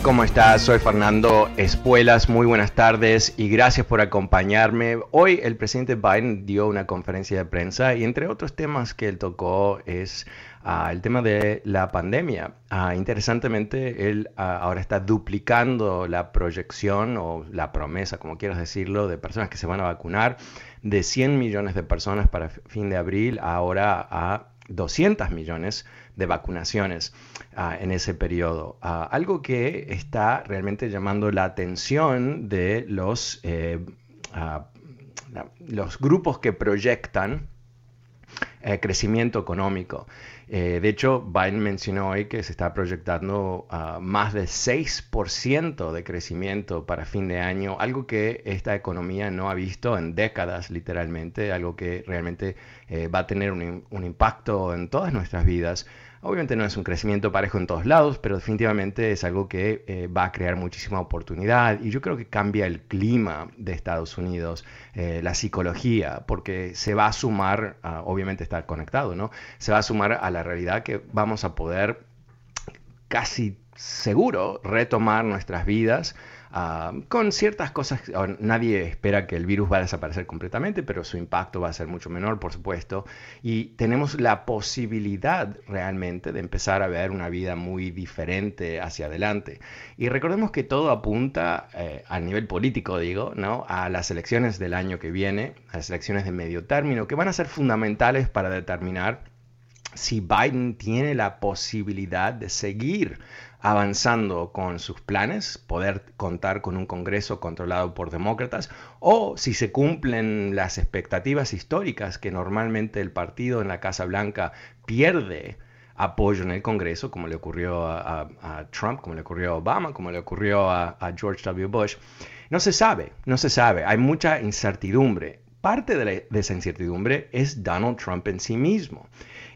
¿Cómo estás? Soy Fernando Espuelas, muy buenas tardes y gracias por acompañarme. Hoy el presidente Biden dio una conferencia de prensa y entre otros temas que él tocó es uh, el tema de la pandemia. Uh, interesantemente, él uh, ahora está duplicando la proyección o la promesa, como quieras decirlo, de personas que se van a vacunar de 100 millones de personas para fin de abril ahora a 200 millones de vacunaciones uh, en ese periodo. Uh, algo que está realmente llamando la atención de los, eh, uh, los grupos que proyectan eh, crecimiento económico. Eh, de hecho, Biden mencionó hoy que se está proyectando uh, más de 6% de crecimiento para fin de año, algo que esta economía no ha visto en décadas, literalmente, algo que realmente eh, va a tener un impacto en todas nuestras vidas. Obviamente no es un crecimiento parejo en todos lados, pero definitivamente es algo que eh, va a crear muchísima oportunidad y yo creo que cambia el clima de Estados Unidos, eh, la psicología, porque se va a sumar, obviamente está conectado, ¿no? Se va a sumar a la realidad que vamos a poder casi seguro retomar nuestras vidas Uh, con ciertas cosas, nadie espera que el virus va a desaparecer completamente, pero su impacto va a ser mucho menor, por supuesto, y tenemos la posibilidad realmente de empezar a ver una vida muy diferente hacia adelante. Y recordemos que todo apunta eh, a nivel político, digo, ¿no? a las elecciones del año que viene, a las elecciones de medio término, que van a ser fundamentales para determinar si Biden tiene la posibilidad de seguir avanzando con sus planes, poder contar con un Congreso controlado por demócratas, o si se cumplen las expectativas históricas que normalmente el partido en la Casa Blanca pierde apoyo en el Congreso, como le ocurrió a, Trump, como le ocurrió a Obama, como le ocurrió a George W. Bush. No se sabe, no se sabe, hay mucha incertidumbre. Parte de, esa incertidumbre es Donald Trump en sí mismo.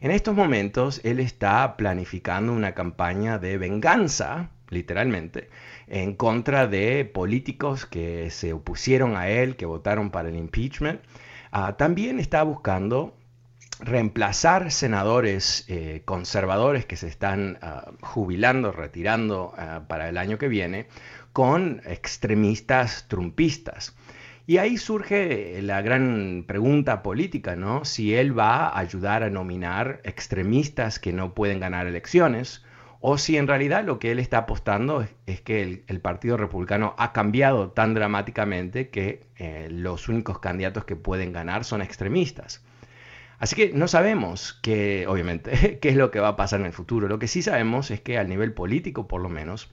En estos momentos él está planificando una campaña de venganza, literalmente, en contra de políticos que se opusieron a él, que votaron para el impeachment. Uh, también está buscando reemplazar senadores eh, conservadores que se están uh, jubilando, retirando uh, para el año que viene, con extremistas trumpistas. Y ahí surge la gran pregunta política, ¿no? Si él va a ayudar a nominar extremistas que no pueden ganar elecciones, o si en realidad lo que él está apostando es, que el, Partido Republicano ha cambiado tan dramáticamente que eh, los únicos candidatos que pueden ganar son extremistas. Así que no sabemos que, obviamente, qué es lo que va a pasar en el futuro. Lo que sí sabemos es que a nivel político, por lo menos,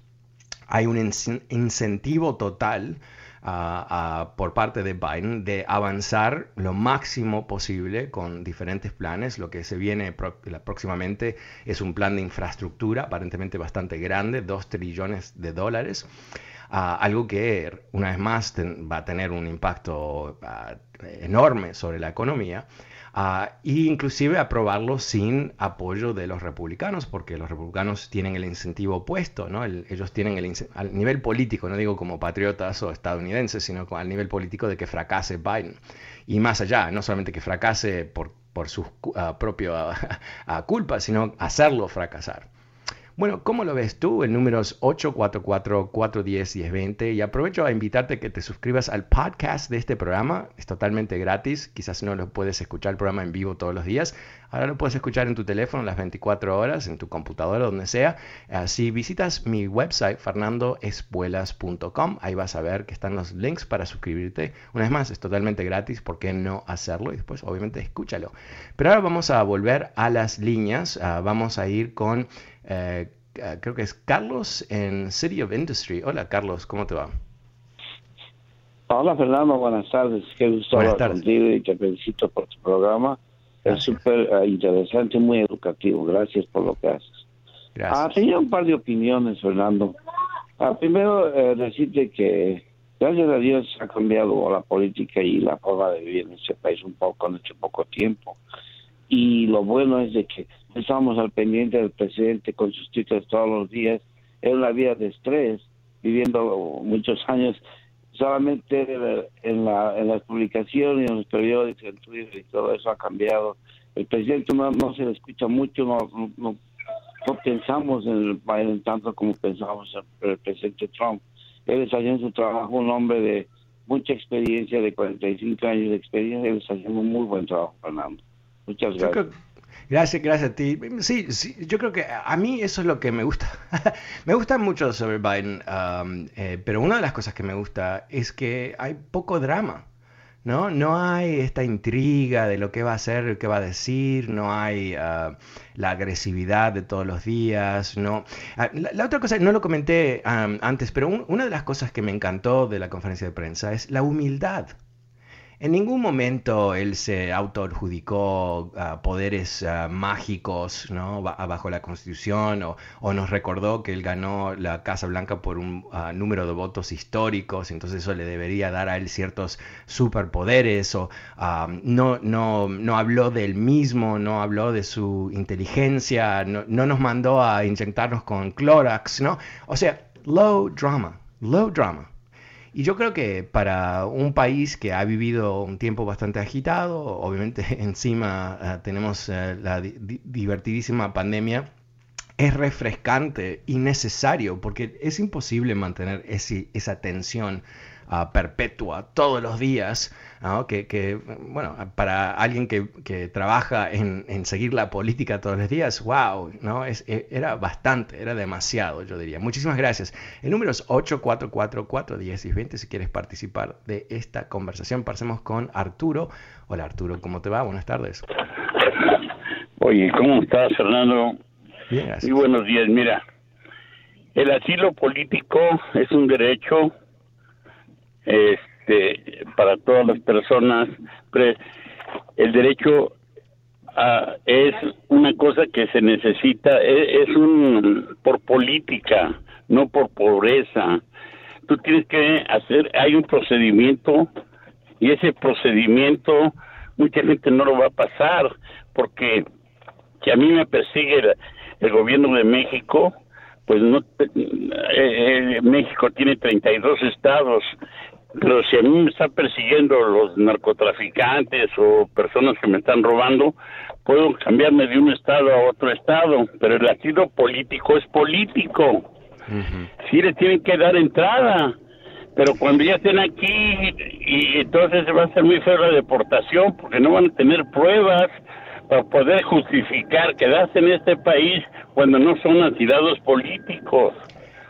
hay un incentivo total Uh, uh, por parte de Biden de avanzar lo máximo posible con diferentes planes. Lo que se viene próximamente es un plan de infraestructura aparentemente bastante grande, 2 trillones de dólares. Uh, algo que una vez más va a tener un impacto enorme sobre la economía. Uh, inclusive aprobarlo sin apoyo de los republicanos, porque los republicanos tienen el incentivo opuesto, ¿no? El, ellos tienen el al nivel político, no digo como patriotas o estadounidenses, sino al nivel político de que fracase Biden. Y más allá, no solamente que fracase por, por su uh, propia uh, culpa, sino hacerlo fracasar. Bueno, ¿cómo lo ves tú? El número es 844-410-1020 y aprovecho a invitarte a que te suscribas al podcast de este programa. Es totalmente gratis. Quizás no lo puedes escuchar el programa en vivo todos los días. Ahora lo puedes escuchar en tu teléfono las 24 horas, en tu computadora, donde sea. Si visitas mi website, fernandoespuelas.com, ahí vas a ver que están los links para suscribirte. Una vez más, es totalmente gratis. ¿Por qué no hacerlo? Y después, obviamente, escúchalo. Pero ahora vamos a volver a las líneas. Ah, vamos a ir con... Eh, ah, creo que es Carlos en City of Industry. Hola Carlos, ¿cómo te va? Hola Fernando, buenas tardes. Qué gusto hablar contigo y te felicito por tu programa. Es súper uh, interesante, muy educativo. Gracias por lo que haces. Gracias. Ah, tenía un par de opiniones, Fernando. Ah, primero, eh, decirte que gracias a Dios ha cambiado la política y la forma de vivir en este país un poco en este poco tiempo. Y lo bueno es de que estamos al pendiente del presidente con sus títulos todos los días. Es una vida de estrés, viviendo muchos años solamente en, la, en las publicaciones, en los periódicos, en Twitter y todo eso ha cambiado. El presidente no, no se le escucha mucho, no, no, no pensamos en el país tanto como pensamos en el presidente Trump. Él está haciendo su trabajo, un hombre de mucha experiencia, de 45 años de experiencia, él está haciendo un muy buen trabajo, Fernando. Muchas gracias. Gracias, gracias a ti. Sí, sí, yo creo que a mí eso es lo que me gusta. me gusta mucho sobre Biden, um, eh, pero una de las cosas que me gusta es que hay poco drama. ¿no? No hay esta intriga de lo que va a hacer, qué va a decir, no hay uh, la agresividad de todos los días, ¿no? Ah, la, otra cosa, no lo comenté um, antes, pero una de las cosas que me encantó de la conferencia de prensa es la humildad. En ningún momento él se autoadjudicó uh, poderes uh, mágicos ¿no? bajo la Constitución o, nos recordó que él ganó la Casa Blanca por un uh, número de votos históricos, entonces eso le debería dar a él ciertos superpoderes o no, no, no habló del mismo, no habló de su inteligencia, no, no nos mandó a inyectarnos con Clorox, ¿no? O sea, low drama, low drama. Y yo creo que para un país que ha vivido un tiempo bastante agitado, obviamente encima uh, tenemos uh, la di divertidísima pandemia, es refrescante y necesario porque es imposible mantener esa tensión perpetua todos los días, que, bueno, para alguien que, trabaja en, seguir la política todos los días, wow, ¿no? Es, e, era bastante, era demasiado, yo diría. Muchísimas gracias. El número es 844-410-20 si quieres participar de esta conversación. Pasemos con Arturo. Hola Arturo, ¿cómo te va? Buenas tardes. Oye, ¿cómo estás, Fernando? Bien, gracias. Muy buenos días. Mira, el asilo político es un derecho este, para todas las personas. El derecho es una cosa que se necesita, e, es, un por política, no por pobreza. Tú tienes que hacer, hay un procedimiento y ese procedimiento mucha gente no lo va a pasar porque si a mí me persigue el gobierno de México, pues no eh, eh, México tiene 32 estados. Pero si a mí me están persiguiendo los narcotraficantes o personas que me están robando, puedo cambiarme de un estado a otro estado, pero el asilo político es político. Sí le tienen que dar entrada, pero cuando ya estén aquí, y entonces va a ser muy feo la deportación, porque no van a tener pruebas para poder justificar quedarse en este país cuando no son asilados políticos.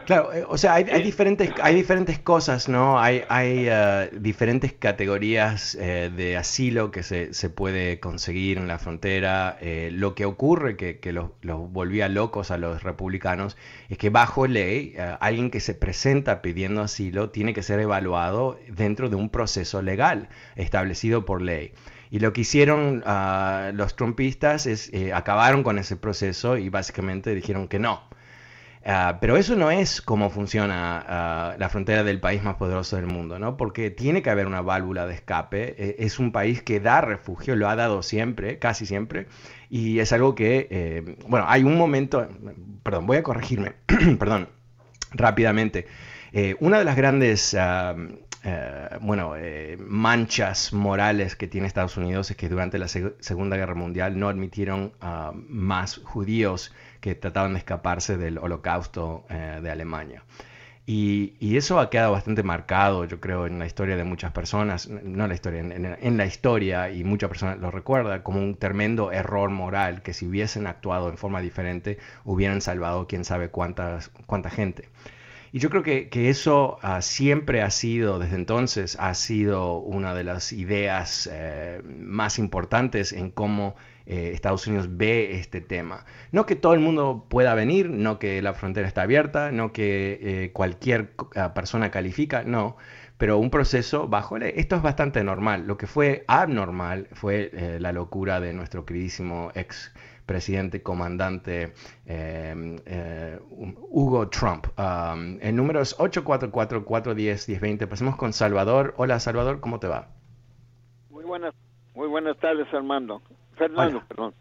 Claro, eh, o sea, hay, diferentes, hay diferentes cosas, ¿no? Hay, hay eh, diferentes categorías eh, de asilo que se, se, puede conseguir en la frontera. lo que ocurre, que, que los, los, volvía locos a los republicanos, es que bajo ley, alguien que se presenta pidiendo asilo tiene que ser evaluado dentro de un proceso legal establecido por ley. Y lo que hicieron ah, los trumpistas es acabaron con ese proceso y básicamente dijeron que no Ah, pero eso no es cómo funciona ah, la frontera del país más poderoso del mundo, ¿no? Porque tiene que haber una válvula de escape. E, es un país que da refugio, lo ha dado siempre, casi siempre, y es algo que, eh, bueno, hay un momento, perdón, voy a corregirme, perdón, rápidamente. Eh, una de las grandes... eh, bueno, manchas morales que tiene Estados Unidos es que durante la Segunda Guerra Mundial no admitieron a más judíos que trataban de escaparse del holocausto de Alemania. Y, eso ha quedado bastante marcado, yo creo, en la historia de muchas personas, no en la historia, en, la historia, y muchas personas lo recuerdan como un tremendo error moral que si hubiesen actuado en forma diferente hubieran salvado quién sabe cuántas, cuánta gente. Y yo creo que, eso ah, siempre ha sido, desde entonces, ha sido una de las ideas eh, más importantes en cómo eh, Estados Unidos ve este tema. No que todo el mundo pueda venir, no que la frontera está abierta, no que eh, cualquier ah, persona califica, no, pero un proceso bajo ley. Esto es bastante normal. Lo que fue abnormal fue eh, la locura de nuestro queridísimo ex presidente comandante Hugo Trump. Um, el número es 844-410-1020. Pasemos con Salvador. Hola Salvador, ¿cómo te va? Muy buenas, muy buenas tardes Armando. Fernando, perdón.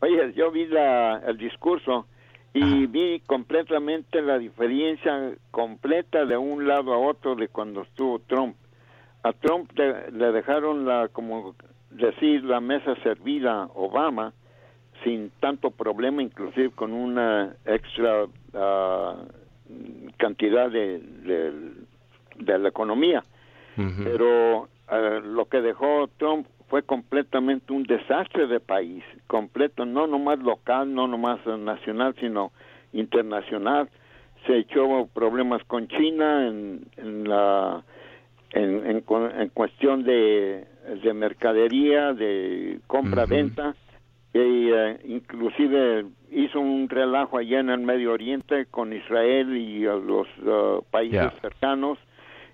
Oye, yo vi la, el discurso y vi completamente la diferencia completa de un lado a otro de cuando estuvo Trump. A Trump le, dejaron la, como decir, la mesa servida a Obama sin tanto problema, inclusive con una extra ah, cantidad de, de, la economía. Pero ah, lo que dejó Trump fue completamente un desastre de país, completo, no nomás local, no nomás nacional, sino internacional. Se echó problemas con China en, en la en, en, cuestión de, de, mercadería, de compra-venta, y eh, inclusive hizo un relajo allá en el Medio Oriente con Israel y los uh, países cercanos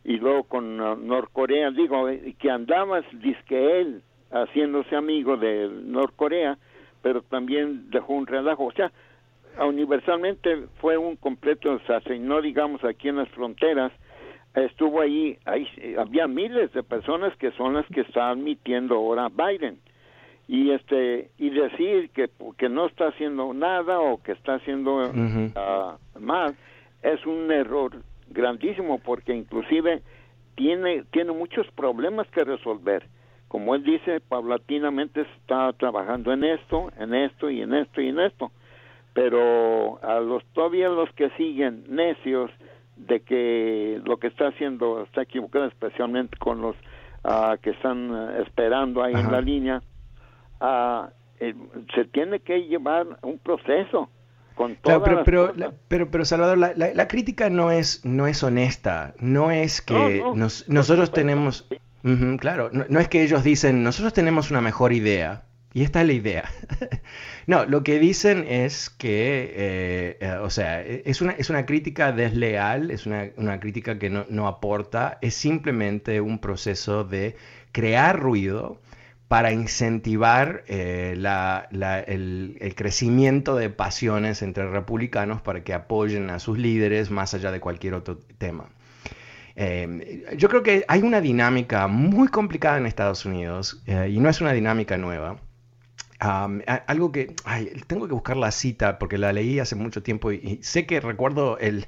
y luego con uh, Norcorea, digo, eh, que andaba, que él, haciéndose amigo de Norcorea, pero también dejó un relajo. O sea, universalmente fue un completo no digamos aquí en las fronteras, estuvo ahí, ahí había miles de personas que son las que está admitiendo ahora Biden y este y decir que, que no está haciendo nada o que está haciendo uh mal es un error grandísimo porque inclusive tiene, tiene muchos problemas que resolver. Como él dice, paulatinamente está trabajando en esto, en esto y en esto y en esto. Pero a los todavía los que siguen necios de que lo que está haciendo está equivocado, especialmente con los ah, que están esperando ahí en la línea, uh, se tiene que llevar un proceso pero, pero, pero, Salvador, la, crítica no es, no es honesta, no es que nosotros tenemos, claro, no, es que ellos dicen, nosotros tenemos una mejor idea, y esta es la idea. no, lo que dicen es que, eh, eh, o sea, es una, es una crítica desleal, es una, una crítica que no, no aporta, es simplemente un proceso de crear ruido para incentivar eh, el, crecimiento de pasiones entre republicanos para que apoyen a sus líderes más allá de cualquier otro tema. Eh, yo creo que hay una dinámica muy complicada en Estados Unidos eh, y no es una dinámica nueva algo que tengo que buscar la cita porque la leí hace mucho tiempo y, sé que recuerdo el,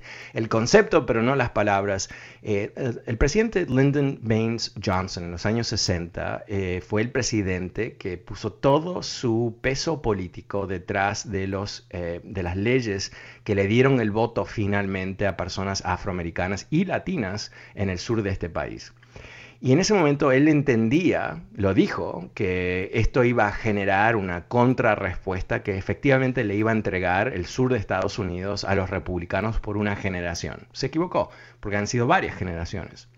concepto, pero no las palabras. Eh, el, presidente Lyndon Baines Johnson en los años 60 eh, fue el presidente que puso todo su peso político detrás de, los, eh, de las leyes que le dieron el voto finalmente a personas afroamericanas y latinas en el sur de este país. Y en ese momento él entendía, lo dijo, que esto iba a generar una contrarrespuesta que efectivamente le iba a entregar el sur de Estados Unidos a los republicanos por una generación. Se equivocó, porque han sido varias generaciones.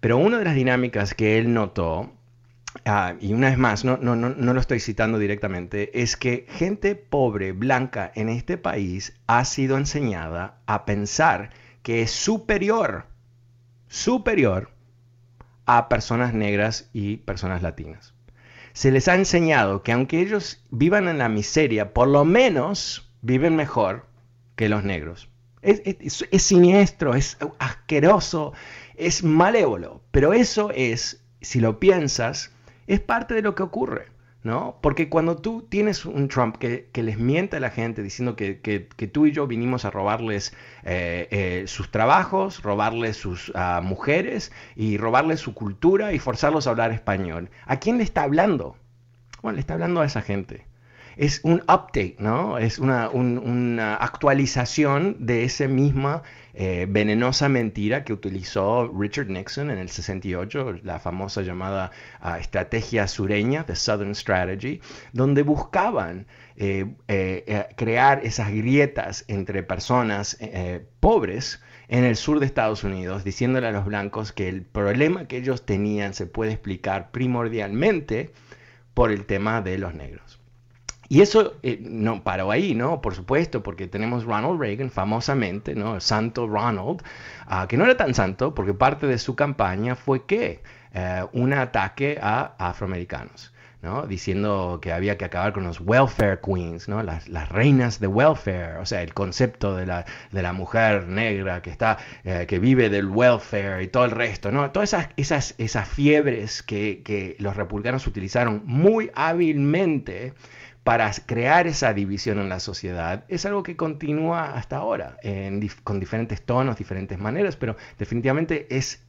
Pero una de las dinámicas que él notó, ah, y una vez más, no, no, no, no lo estoy citando directamente, es que gente pobre, blanca en este país ha sido enseñada a pensar que es superior, superior a personas negras y personas latinas. Se les ha enseñado que aunque ellos vivan en la miseria, por lo menos viven mejor que los negros. Es, siniestro, es asqueroso, es malévolo, pero eso es, si lo piensas, es parte de lo que ocurre. ¿No? Porque cuando tú tienes un Trump que, les miente a la gente diciendo que, tú y yo vinimos a robarles eh, eh, sus trabajos, robarles sus ah, mujeres y robarles su cultura y forzarlos a hablar español, ¿a quién le está hablando? Bueno, le está hablando a esa gente es un update, ¿no? Es una, actualización de esa misma eh, venenosa mentira que utilizó Richard Nixon en el 68, la famosa llamada ah, estrategia sureña, the Southern Strategy, donde buscaban eh, eh, crear esas grietas entre personas pobres en el sur de Estados Unidos, diciéndole a los blancos que el problema que ellos tenían se puede explicar primordialmente por el tema de los negros. Y eso eh, no paró ahí, ¿no? Por supuesto, porque tenemos Ronald Reagan, famosamente, ¿no? El santo Ronald, ah, que no era tan santo porque parte de su campaña fue que eh, un ataque a afroamericanos. ¿no? diciendo que había que acabar con los welfare queens, ¿no? las, reinas de welfare, o sea, el concepto de la, de la mujer negra que, está, eh, que vive del welfare y todo el resto, ¿no? todas esas, esas, esas fiebres que, que los republicanos utilizaron muy hábilmente para crear esa división en la sociedad es algo que continúa hasta ahora, con diferentes tonos, diferentes maneras, pero definitivamente es,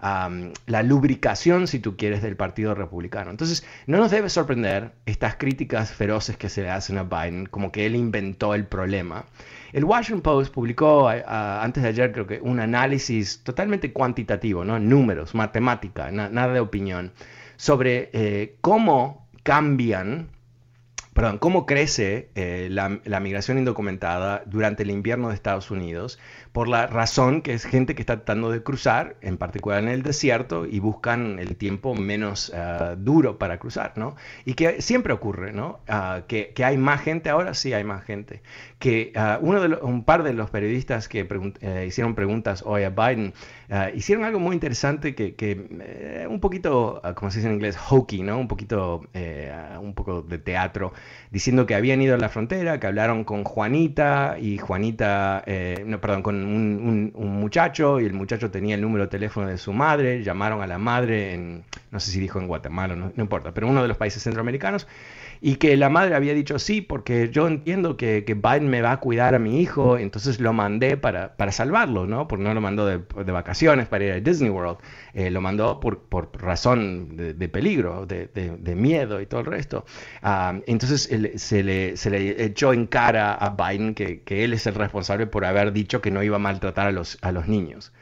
la lubricación, si tú quieres, del Partido Republicano. Entonces, no nos debe sorprender estas críticas feroces que se le hacen a Biden, como que él inventó el problema. El Washington Post publicó antes de ayer, creo que, un análisis totalmente cuantitativo, ¿no? números, matemática, nada de opinión, sobre eh, cómo cambian perdón, cómo crece eh, la, la, migración indocumentada durante el invierno de Estados Unidos por la razón que es gente que está tratando de cruzar, en particular en el desierto, y buscan el tiempo menos ah, duro para cruzar, ¿no? Y que siempre ocurre, ¿no? Ah, que, que, hay más gente ahora, sí hay más gente. Que uh, uno de un par de los periodistas que eh, hicieron preguntas hoy a Biden hicieron algo muy interesante que, que eh, un poquito, como se dice en inglés, hokey, ¿no? Un poquito, eh, un poco de teatro, diciendo que habían ido a la frontera, que hablaron con Juanita y Juanita, no, perdón, con un, muchacho y el muchacho tenía el número de teléfono de su madre, llamaron a la madre en, no sé si dijo en Guatemala, no, no importa, pero uno de los países centroamericanos y que la madre había dicho sí, porque yo entiendo que, que Biden me va a cuidar a mi hijo, entonces lo mandé para, para salvarlo, ¿no? Porque no lo mandó de, de vacaciones para ir a Disney World, eh, lo mandó por, por razón de, peligro, de, de, miedo y todo el resto. Ah, entonces se, le, se le echó en cara a Biden que, que él es el responsable por haber dicho que no iba a maltratar a los, a los niños.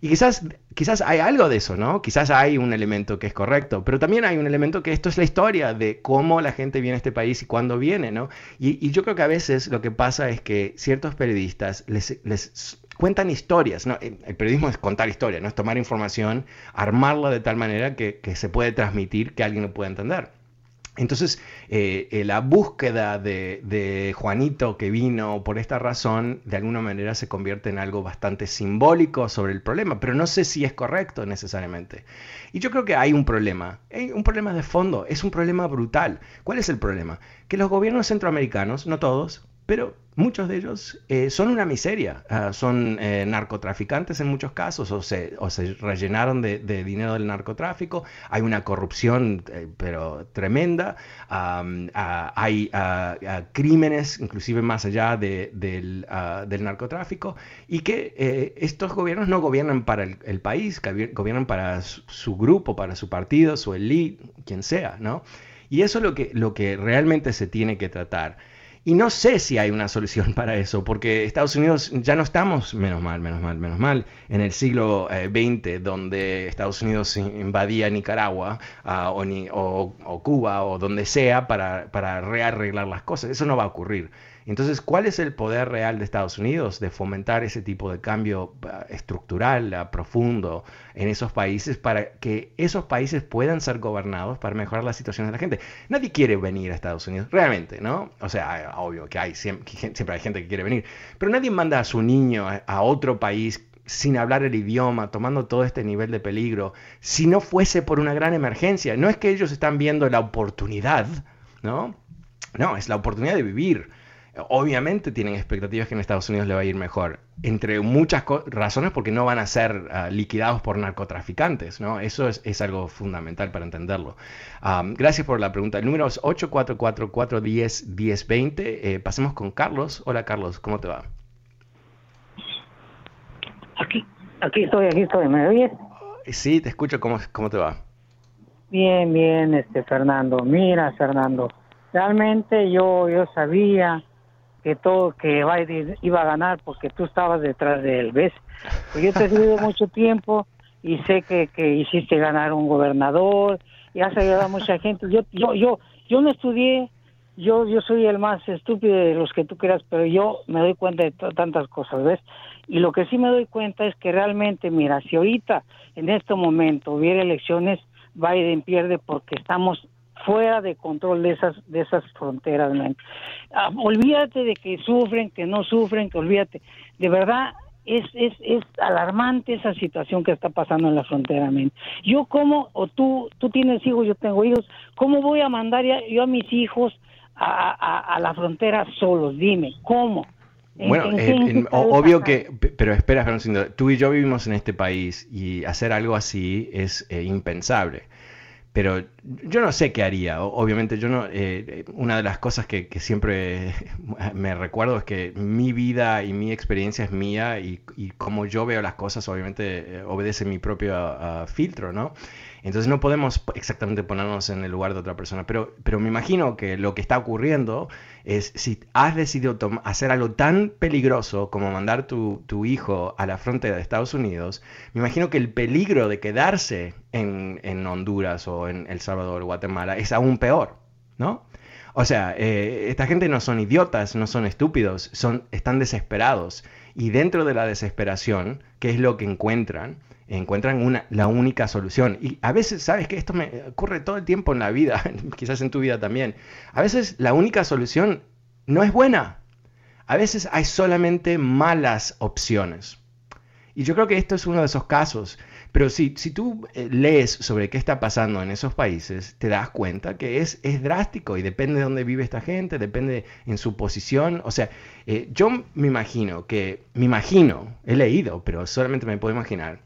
Y quizás, quizás hay algo de eso, ¿no? Quizás hay un elemento que es correcto, pero también hay un elemento que esto es la historia de cómo la gente viene a este país y cuándo viene, ¿no? Y, yo creo que a veces lo que pasa es que ciertos periodistas les, les cuentan historias, ¿no? El periodismo es contar historias, ¿no? Es tomar información, armarla de tal manera que, que se puede transmitir que alguien lo pueda entender. Entonces, eh, eh, la búsqueda de, Juanito que vino por esta razón, de alguna manera se convierte en algo bastante simbólico sobre el problema, pero no sé si es correcto necesariamente. Y yo creo que hay un problema, hay un problema de fondo, es un problema brutal. ¿Cuál es el problema? Que los gobiernos centroamericanos, no todos, pero muchos de ellos eh, son una miseria, ah, son eh, narcotraficantes en muchos casos o se, rellenaron de, dinero del narcotráfico, hay una corrupción eh, pero tremenda, ah, hay ah, crímenes inclusive más allá de, del, narcotráfico y que estos gobiernos no gobiernan para el, país, gobiernan para su, su, grupo, para su partido, su elite, quien sea, ¿no? Y eso es lo que realmente se tiene que tratar. Y no sé si hay una solución para eso, porque Estados Unidos ya no estamos, menos mal, menos mal, menos mal, en el siglo XX, eh, donde Estados Unidos invadía Nicaragua ah, o, Cuba o donde sea para, para rearreglar las cosas. Eso no va a ocurrir. Entonces, ¿cuál es el poder real de Estados Unidos de fomentar ese tipo de cambio ah, estructural, ah, profundo en esos países para que esos países puedan ser gobernados para mejorar la situación de la gente? Nadie quiere venir a Estados Unidos, realmente, ¿no? O sea, obvio que hay, siempre, hay gente que quiere venir, pero nadie manda a su niño a otro país sin hablar el idioma, tomando todo este nivel de peligro, si no fuese por una gran emergencia. No es que ellos están viendo la oportunidad, ¿no? No, es la oportunidad de vivir obviamente tienen expectativas que en Estados Unidos le va a ir mejor, entre muchas razones porque no van a ser ah, liquidados por narcotraficantes, ¿no? Eso es, algo fundamental para entenderlo. gracias por la pregunta. El número es 844-410-1020. Eh, pasemos con Carlos. Hola Carlos, ¿cómo te va? Aquí, aquí estoy, aquí estoy, ¿me oyes? Sí, te escucho, ¿cómo, cómo te va? Bien, bien, este Fernando. Mira, Fernando, realmente yo yo sabía que todo que Biden iba a ganar porque tú estabas detrás de él, ¿ves? Pues yo te he seguido mucho tiempo y sé que, que hiciste ganar un gobernador y has ayudado a mucha gente. Yo yo yo yo no estudié, yo yo soy el más estúpido de los que tú quieras, pero yo me doy cuenta de tantas cosas, ¿ves? Y lo que sí me doy cuenta es que realmente, mira, si ahorita en este momento hubiera elecciones, Biden pierde porque estamos fuera de control de esas de esas fronteras, ah, olvídate de que sufren, que no sufren, que olvídate. De verdad es, es, es alarmante esa situación que está pasando en la frontera, man. Yo como, o tú, tú tienes hijos, yo tengo hijos, ¿cómo voy a mandar yo a mis hijos a, a, la frontera solos? Dime, ¿cómo? Bueno, eh, obvio que, pero espera, tú y yo vivimos en este país y hacer algo así es eh, impensable. Pero yo no sé qué haría. Obviamente, yo no. Eh, una de las cosas que, siempre me recuerdo es que mi vida y mi experiencia es mía y, y como yo veo las cosas, obviamente obedece mi propio ah, filtro, ¿no? Entonces no podemos exactamente ponernos en el lugar de otra persona, pero, pero me imagino que lo que está ocurriendo es si has decidido hacer algo tan peligroso como mandar tu, tu hijo a la frontera de Estados Unidos, me imagino que el peligro de quedarse en, en Honduras o en El Salvador o Guatemala es aún peor, ¿no? O sea, eh, esta gente no son idiotas, no son estúpidos, son, están desesperados. Y dentro de la desesperación, ¿qué es lo que encuentran? Encuentran una, la única solución. Y a veces, sabes que esto me ocurre todo el tiempo en la vida, quizás en tu vida también. A veces la única solución no es buena. A veces hay solamente malas opciones. Y yo creo que esto es uno de esos casos. Pero si, si tú eh, lees sobre qué está pasando en esos países, te das cuenta que es, es drástico y depende de dónde vive esta gente, depende en su posición. O sea, eh, yo me imagino que, me imagino, he leído, pero solamente me puedo imaginar,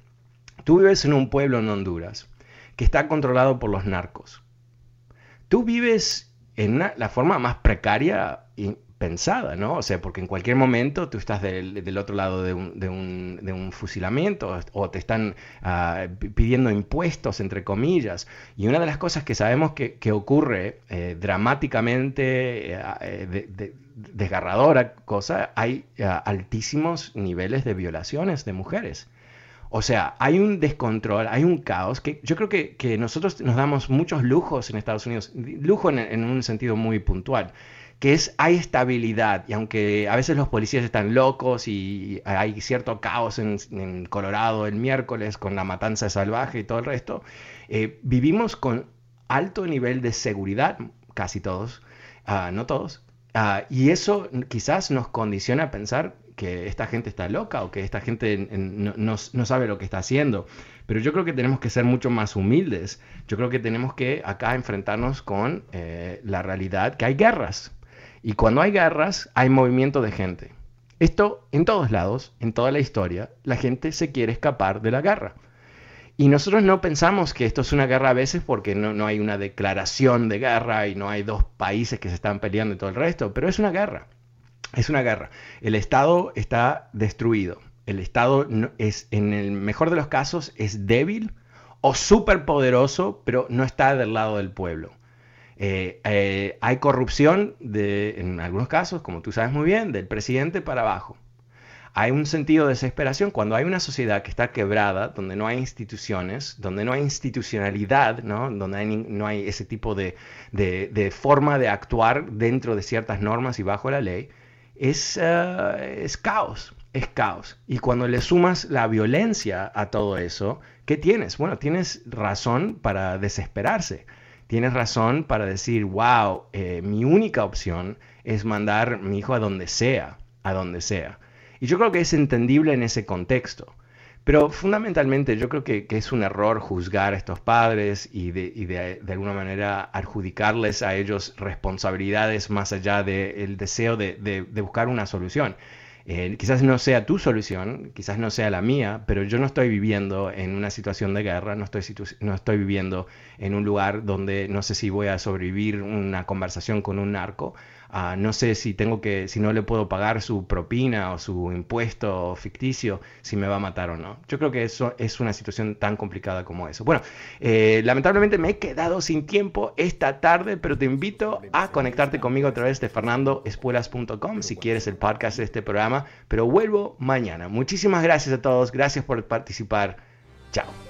Tú vives en un pueblo en Honduras que está controlado por los narcos. Tú vives en la forma más precaria y pensada, ¿no? O sea, porque en cualquier momento tú estás del, otro lado de un, fusilamiento o te están ah, pidiendo impuestos, entre comillas. Y una de las cosas que sabemos que, ocurre eh, dramáticamente, eh, eh, desgarradora cosa, hay ah, altísimos niveles de violaciones de mujeres. O sea, hay un descontrol, hay un caos que yo creo que, nosotros nos damos muchos lujos en Estados Unidos, lujo en, un sentido muy puntual, que es hay estabilidad y aunque a veces los policías están locos y hay cierto caos en, Colorado el miércoles con la matanza salvaje y todo el resto, eh, vivimos con alto nivel de seguridad, casi todos, ah, no todos, ah, y eso quizás nos condiciona a pensar que esta gente está loca o que esta gente no, sabe lo que está haciendo. Pero yo creo que tenemos que ser mucho más humildes. Yo creo que tenemos que acá enfrentarnos con eh, la realidad que hay guerras. Y cuando hay guerras hay movimiento de gente. Esto en todos lados, en toda la historia, la gente se quiere escapar de la guerra. Y nosotros no pensamos que esto es una guerra a veces porque no, no, hay una declaración de guerra y no hay dos países que se están peleando y todo el resto, pero es una guerra. Es una guerra. El Estado está destruido. El Estado es, en el mejor de los casos, es débil o súper poderoso, pero no está del lado del pueblo. Eh, eh, hay corrupción de, en algunos casos, como tú sabes muy bien, del presidente para abajo. Hay un sentido de desesperación cuando hay una sociedad que está quebrada, donde no hay instituciones, donde no hay institucionalidad, ¿no? donde no hay ese tipo de, de forma de actuar dentro de ciertas normas y bajo la ley es, eh, es caos, es caos. Y cuando le sumas la violencia a todo eso, ¿qué tienes? Bueno, tienes razón para desesperarse. Tienes razón para decir, wow, eh, mi única opción es mandar mi hijo a donde sea, a donde sea. Y yo creo que es entendible en ese contexto. Pero fundamentalmente yo creo que, es un error juzgar a estos padres y de, alguna manera adjudicarles a ellos responsabilidades más allá del deseo de, buscar una solución. Eh, quizás no sea tu solución, quizás no sea la mía, pero yo no estoy viviendo en una situación de guerra, no estoy, no estoy viviendo en un lugar donde no sé si voy a sobrevivir una conversación con un narco. Ah, no sé si tengo que, si no le puedo pagar su propina o su impuesto ficticio, si me va a matar o no. Yo creo que eso es una situación tan complicada como eso. Bueno, eh, lamentablemente me he quedado sin tiempo esta tarde, pero te invito a conectarte conmigo a través de fernandoespuelas.com si quieres el podcast de este programa, pero vuelvo mañana. Muchísimas gracias a todos, gracias por participar. Chao.